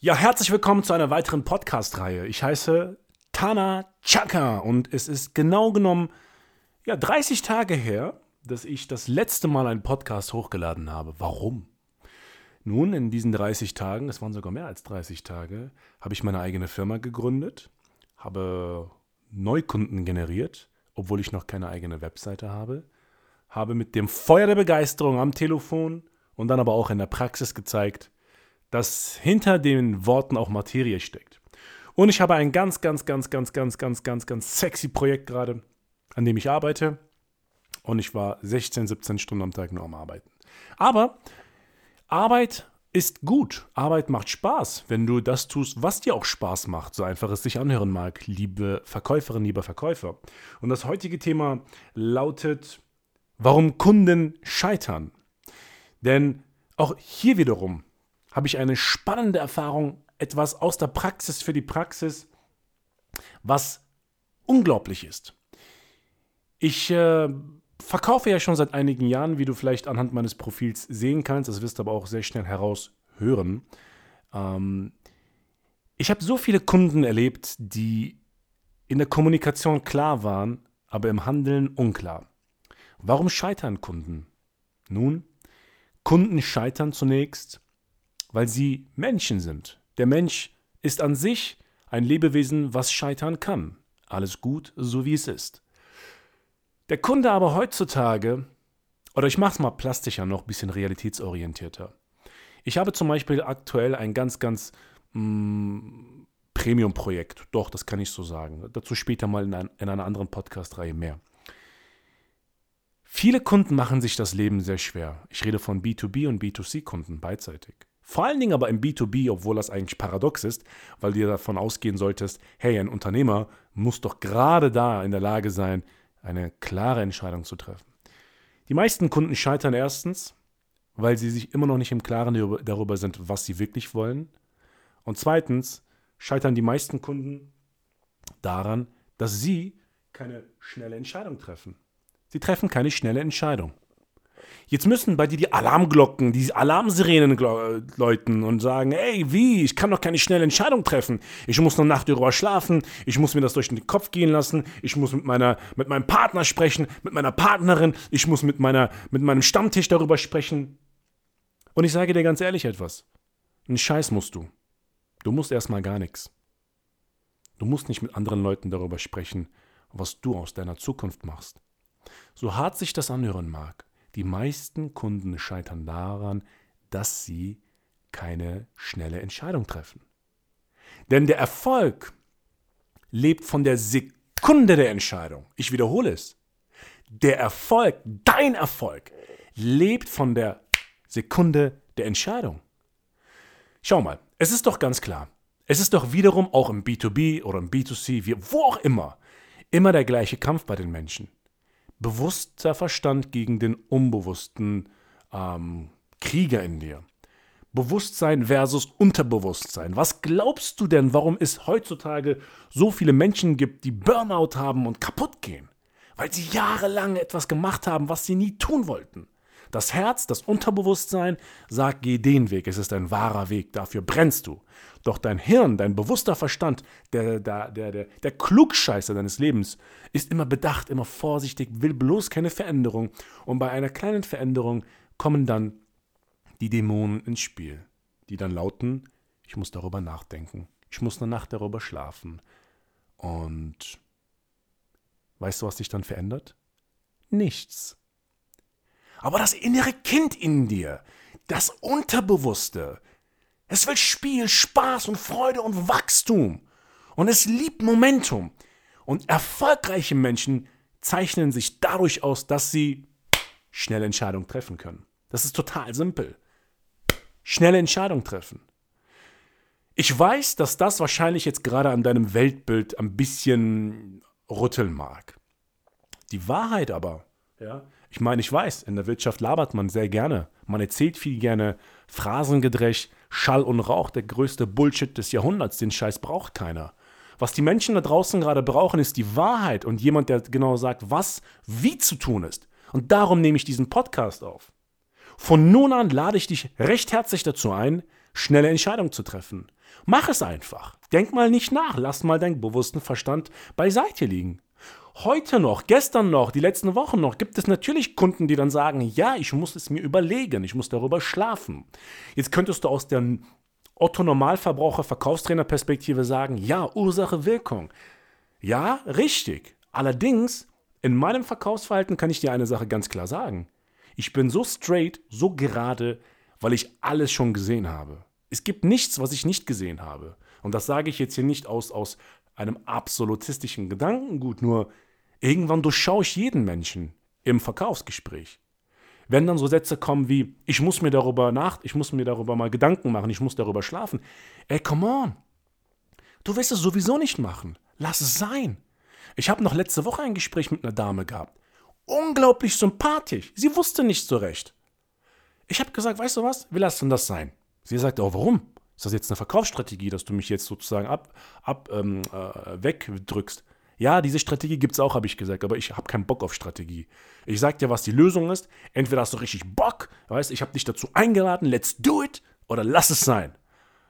Ja, herzlich willkommen zu einer weiteren Podcast-Reihe. Ich heiße Tana Chaka und es ist genau genommen ja, 30 Tage her, dass ich das letzte Mal einen Podcast hochgeladen habe. Warum? Nun, in diesen 30 Tagen, es waren sogar mehr als 30 Tage, habe ich meine eigene Firma gegründet, habe Neukunden generiert, obwohl ich noch keine eigene Webseite habe, habe mit dem Feuer der Begeisterung am Telefon und dann aber auch in der Praxis gezeigt, dass hinter den Worten auch Materie steckt. Und ich habe ein ganz, ganz, ganz, ganz, ganz, ganz, ganz, ganz sexy Projekt gerade, an dem ich arbeite. Und ich war 16, 17 Stunden am Tag nur am Arbeiten. Aber Arbeit ist gut. Arbeit macht Spaß, wenn du das tust, was dir auch Spaß macht, so einfach es sich anhören mag, liebe Verkäuferin, lieber Verkäufer. Und das heutige Thema lautet, warum Kunden scheitern. Denn auch hier wiederum habe ich eine spannende Erfahrung, etwas aus der Praxis für die Praxis, was unglaublich ist. Ich äh, verkaufe ja schon seit einigen Jahren, wie du vielleicht anhand meines Profils sehen kannst, das wirst du aber auch sehr schnell heraushören. Ähm, ich habe so viele Kunden erlebt, die in der Kommunikation klar waren, aber im Handeln unklar. Warum scheitern Kunden? Nun, Kunden scheitern zunächst, weil sie Menschen sind. Der Mensch ist an sich ein Lebewesen, was scheitern kann. Alles gut, so wie es ist. Der Kunde aber heutzutage, oder ich mache es mal plastischer, noch ein bisschen realitätsorientierter. Ich habe zum Beispiel aktuell ein ganz, ganz mm, Premium-Projekt. Doch, das kann ich so sagen. Dazu später mal in, ein, in einer anderen Podcast-Reihe mehr. Viele Kunden machen sich das Leben sehr schwer. Ich rede von B2B und B2C-Kunden beidseitig. Vor allen Dingen aber im B2B, obwohl das eigentlich paradox ist, weil du davon ausgehen solltest, hey, ein Unternehmer muss doch gerade da in der Lage sein, eine klare Entscheidung zu treffen. Die meisten Kunden scheitern erstens, weil sie sich immer noch nicht im Klaren darüber sind, was sie wirklich wollen. Und zweitens scheitern die meisten Kunden daran, dass sie keine schnelle Entscheidung treffen. Sie treffen keine schnelle Entscheidung. Jetzt müssen bei dir die Alarmglocken, die Alarmsirenen läuten und sagen, ey, wie, ich kann doch keine schnelle Entscheidung treffen. Ich muss eine Nacht darüber schlafen, ich muss mir das durch den Kopf gehen lassen, ich muss mit, meiner, mit meinem Partner sprechen, mit meiner Partnerin, ich muss mit, meiner, mit meinem Stammtisch darüber sprechen. Und ich sage dir ganz ehrlich etwas. Einen Scheiß musst du. Du musst erstmal gar nichts. Du musst nicht mit anderen Leuten darüber sprechen, was du aus deiner Zukunft machst. So hart sich das anhören mag, die meisten Kunden scheitern daran, dass sie keine schnelle Entscheidung treffen. Denn der Erfolg lebt von der Sekunde der Entscheidung. Ich wiederhole es. Der Erfolg, dein Erfolg, lebt von der Sekunde der Entscheidung. Schau mal, es ist doch ganz klar. Es ist doch wiederum auch im B2B oder im B2C, wie, wo auch immer, immer der gleiche Kampf bei den Menschen bewusster Verstand gegen den unbewussten ähm, Krieger in dir. Bewusstsein versus Unterbewusstsein. Was glaubst du denn, warum es heutzutage so viele Menschen gibt, die Burnout haben und kaputt gehen? Weil sie jahrelang etwas gemacht haben, was sie nie tun wollten. Das Herz, das Unterbewusstsein sagt, geh den Weg, es ist ein wahrer Weg, dafür brennst du. Doch dein Hirn, dein bewusster Verstand, der, der, der, der, der Klugscheißer deines Lebens, ist immer bedacht, immer vorsichtig, will bloß keine Veränderung. Und bei einer kleinen Veränderung kommen dann die Dämonen ins Spiel, die dann lauten, ich muss darüber nachdenken, ich muss eine Nacht darüber schlafen. Und weißt du, was sich dann verändert? Nichts. Aber das innere Kind in dir, das Unterbewusste, es will Spiel, Spaß und Freude und Wachstum. Und es liebt Momentum. Und erfolgreiche Menschen zeichnen sich dadurch aus, dass sie schnelle Entscheidungen treffen können. Das ist total simpel. Schnelle Entscheidungen treffen. Ich weiß, dass das wahrscheinlich jetzt gerade an deinem Weltbild ein bisschen rütteln mag. Die Wahrheit aber, ja, ich meine, ich weiß, in der Wirtschaft labert man sehr gerne. Man erzählt viel gerne Phrasengedrecht, Schall und Rauch, der größte Bullshit des Jahrhunderts. Den Scheiß braucht keiner. Was die Menschen da draußen gerade brauchen, ist die Wahrheit und jemand, der genau sagt, was wie zu tun ist. Und darum nehme ich diesen Podcast auf. Von nun an lade ich dich recht herzlich dazu ein, schnelle Entscheidungen zu treffen. Mach es einfach. Denk mal nicht nach. Lass mal deinen bewussten Verstand beiseite liegen. Heute noch, gestern noch, die letzten Wochen noch, gibt es natürlich Kunden, die dann sagen, ja, ich muss es mir überlegen, ich muss darüber schlafen. Jetzt könntest du aus der Otto-Normalverbraucher-Verkaufstrainer-Perspektive sagen, ja, Ursache, Wirkung. Ja, richtig. Allerdings, in meinem Verkaufsverhalten kann ich dir eine Sache ganz klar sagen. Ich bin so straight, so gerade, weil ich alles schon gesehen habe. Es gibt nichts, was ich nicht gesehen habe. Und das sage ich jetzt hier nicht aus, aus einem absolutistischen Gedankengut, nur irgendwann durchschaue ich jeden Menschen im Verkaufsgespräch. Wenn dann so Sätze kommen wie, ich muss mir darüber nach, ich muss mir darüber mal Gedanken machen, ich muss darüber schlafen. Ey, come on. Du wirst es sowieso nicht machen. Lass es sein. Ich habe noch letzte Woche ein Gespräch mit einer Dame gehabt. Unglaublich sympathisch. Sie wusste nicht so recht. Ich habe gesagt, weißt du was? Wir lassen das sein. Sie sagte, oh, warum? Ist das jetzt eine Verkaufsstrategie, dass du mich jetzt sozusagen ab, ab ähm, äh, wegdrückst? Ja, diese Strategie gibt es auch, habe ich gesagt, aber ich habe keinen Bock auf Strategie. Ich sage dir, was die Lösung ist. Entweder hast du richtig Bock, weißt ich habe dich dazu eingeladen, let's do it, oder lass es sein.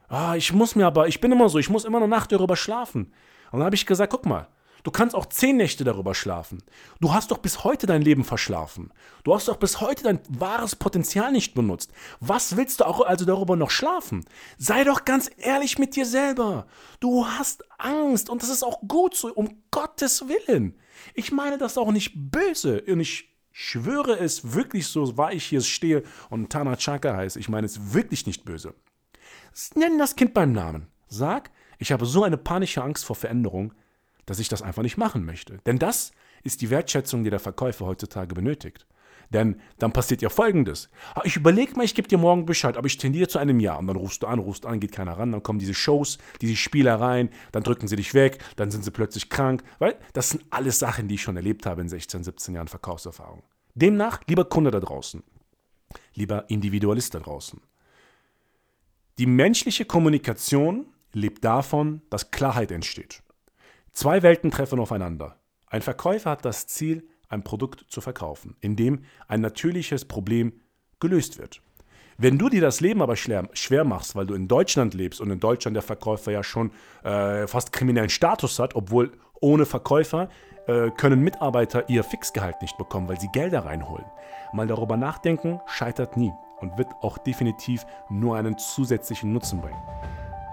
Ah, ich muss mir aber, ich bin immer so, ich muss immer eine Nacht darüber schlafen. Und dann habe ich gesagt, guck mal, Du kannst auch zehn Nächte darüber schlafen. Du hast doch bis heute dein Leben verschlafen. Du hast doch bis heute dein wahres Potenzial nicht benutzt. Was willst du auch also darüber noch schlafen? Sei doch ganz ehrlich mit dir selber. Du hast Angst und das ist auch gut so, um Gottes Willen. Ich meine das auch nicht böse und ich schwöre es wirklich so, wahr ich hier stehe und Tana Chaka heiße. Ich meine es wirklich nicht böse. Nenn das Kind beim Namen. Sag, ich habe so eine panische Angst vor Veränderung, dass ich das einfach nicht machen möchte. Denn das ist die Wertschätzung, die der Verkäufer heutzutage benötigt. Denn dann passiert ja Folgendes. Ah, ich überlege mal, ich gebe dir morgen Bescheid, aber ich tendiere zu einem Ja. Und dann rufst du an, rufst an, geht keiner ran, dann kommen diese Shows, diese Spielereien, dann drücken sie dich weg, dann sind sie plötzlich krank. Weil das sind alles Sachen, die ich schon erlebt habe in 16, 17 Jahren Verkaufserfahrung. Demnach, lieber Kunde da draußen, lieber Individualist da draußen. Die menschliche Kommunikation lebt davon, dass Klarheit entsteht. Zwei Welten treffen aufeinander. Ein Verkäufer hat das Ziel, ein Produkt zu verkaufen, in dem ein natürliches Problem gelöst wird. Wenn du dir das Leben aber schwer, machst, weil du in Deutschland lebst und in Deutschland der Verkäufer ja schon äh, fast kriminellen Status hat, obwohl ohne Verkäufer äh, können Mitarbeiter ihr Fixgehalt nicht bekommen, weil sie Gelder reinholen. Mal darüber nachdenken, scheitert nie und wird auch definitiv nur einen zusätzlichen Nutzen bringen.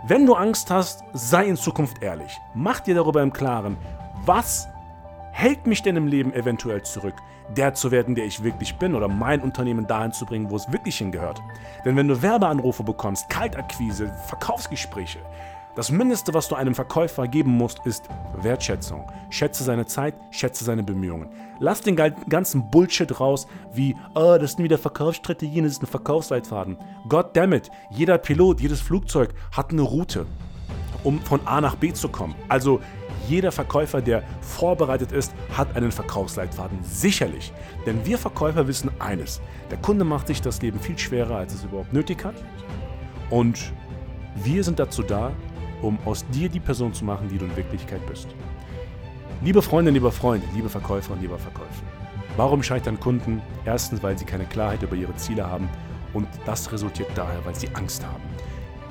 Wenn du Angst hast, sei in Zukunft ehrlich. Mach dir darüber im Klaren, was hält mich denn im Leben eventuell zurück, der zu werden, der ich wirklich bin oder mein Unternehmen dahin zu bringen, wo es wirklich hingehört. Denn wenn du Werbeanrufe bekommst, Kaltakquise, Verkaufsgespräche, das Mindeste, was du einem Verkäufer geben musst, ist Wertschätzung. Schätze seine Zeit, schätze seine Bemühungen. Lass den ganzen Bullshit raus, wie, oh, das sind wieder Verkaufsstrategien, das ist ein Verkaufsleitfaden. God damn it, jeder Pilot, jedes Flugzeug hat eine Route, um von A nach B zu kommen. Also jeder Verkäufer, der vorbereitet ist, hat einen Verkaufsleitfaden. Sicherlich. Denn wir Verkäufer wissen eines. Der Kunde macht sich das Leben viel schwerer, als es überhaupt nötig hat. Und wir sind dazu da, um aus dir die Person zu machen, die du in Wirklichkeit bist. Liebe Freundin, lieber Freund, liebe Verkäufer und lieber Verkäufer. Warum scheitern Kunden? Erstens, weil sie keine Klarheit über ihre Ziele haben und das resultiert daher, weil sie Angst haben.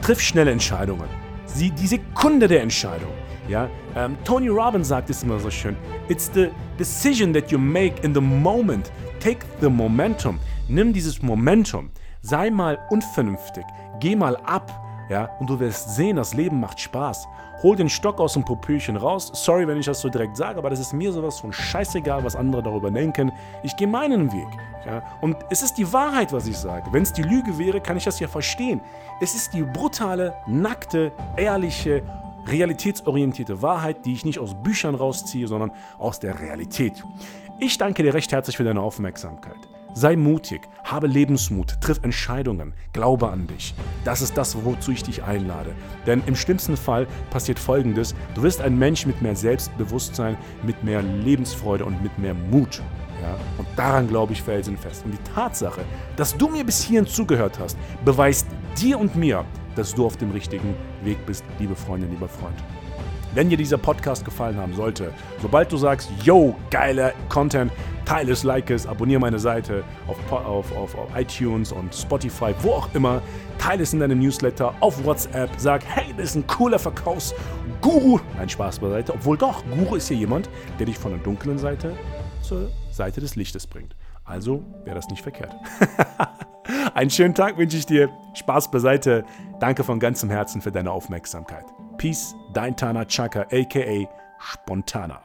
Triff schnelle Entscheidungen. Sie die Sekunde der Entscheidung. Ja, ähm, Tony Robbins sagt es immer so schön. It's the decision that you make in the moment. Take the momentum. Nimm dieses Momentum. Sei mal unvernünftig. Geh mal ab ja, und du wirst sehen, das Leben macht Spaß. Hol den Stock aus dem Popöchen raus. Sorry, wenn ich das so direkt sage, aber das ist mir sowas von scheißegal, was andere darüber denken. Ich gehe meinen Weg. Ja? Und es ist die Wahrheit, was ich sage. Wenn es die Lüge wäre, kann ich das ja verstehen. Es ist die brutale, nackte, ehrliche, realitätsorientierte Wahrheit, die ich nicht aus Büchern rausziehe, sondern aus der Realität. Ich danke dir recht herzlich für deine Aufmerksamkeit. Sei mutig, habe Lebensmut, triff Entscheidungen, glaube an dich. Das ist das, wozu ich dich einlade. Denn im schlimmsten Fall passiert Folgendes. Du wirst ein Mensch mit mehr Selbstbewusstsein, mit mehr Lebensfreude und mit mehr Mut. Ja? Und daran glaube ich felsenfest. Und die Tatsache, dass du mir bis hierhin zugehört hast, beweist dir und mir, dass du auf dem richtigen Weg bist, liebe Freundin, lieber Freund. Wenn dir dieser Podcast gefallen haben sollte, sobald du sagst, yo, geiler Content, teile es, like es, abonniere meine Seite auf, auf, auf, auf, iTunes und Spotify, wo auch immer, teile es in deinem Newsletter, auf WhatsApp, sag, hey, das ist ein cooler Verkaufsguru. Ein Spaß beiseite, obwohl doch, Guru ist ja jemand, der dich von der dunklen Seite zur Seite des Lichtes bringt. Also wäre das nicht verkehrt. Einen schönen Tag wünsche ich dir. Spaß beiseite. Danke von ganzem Herzen für deine Aufmerksamkeit. Peace, dein Tana Chaka, aka Spontana.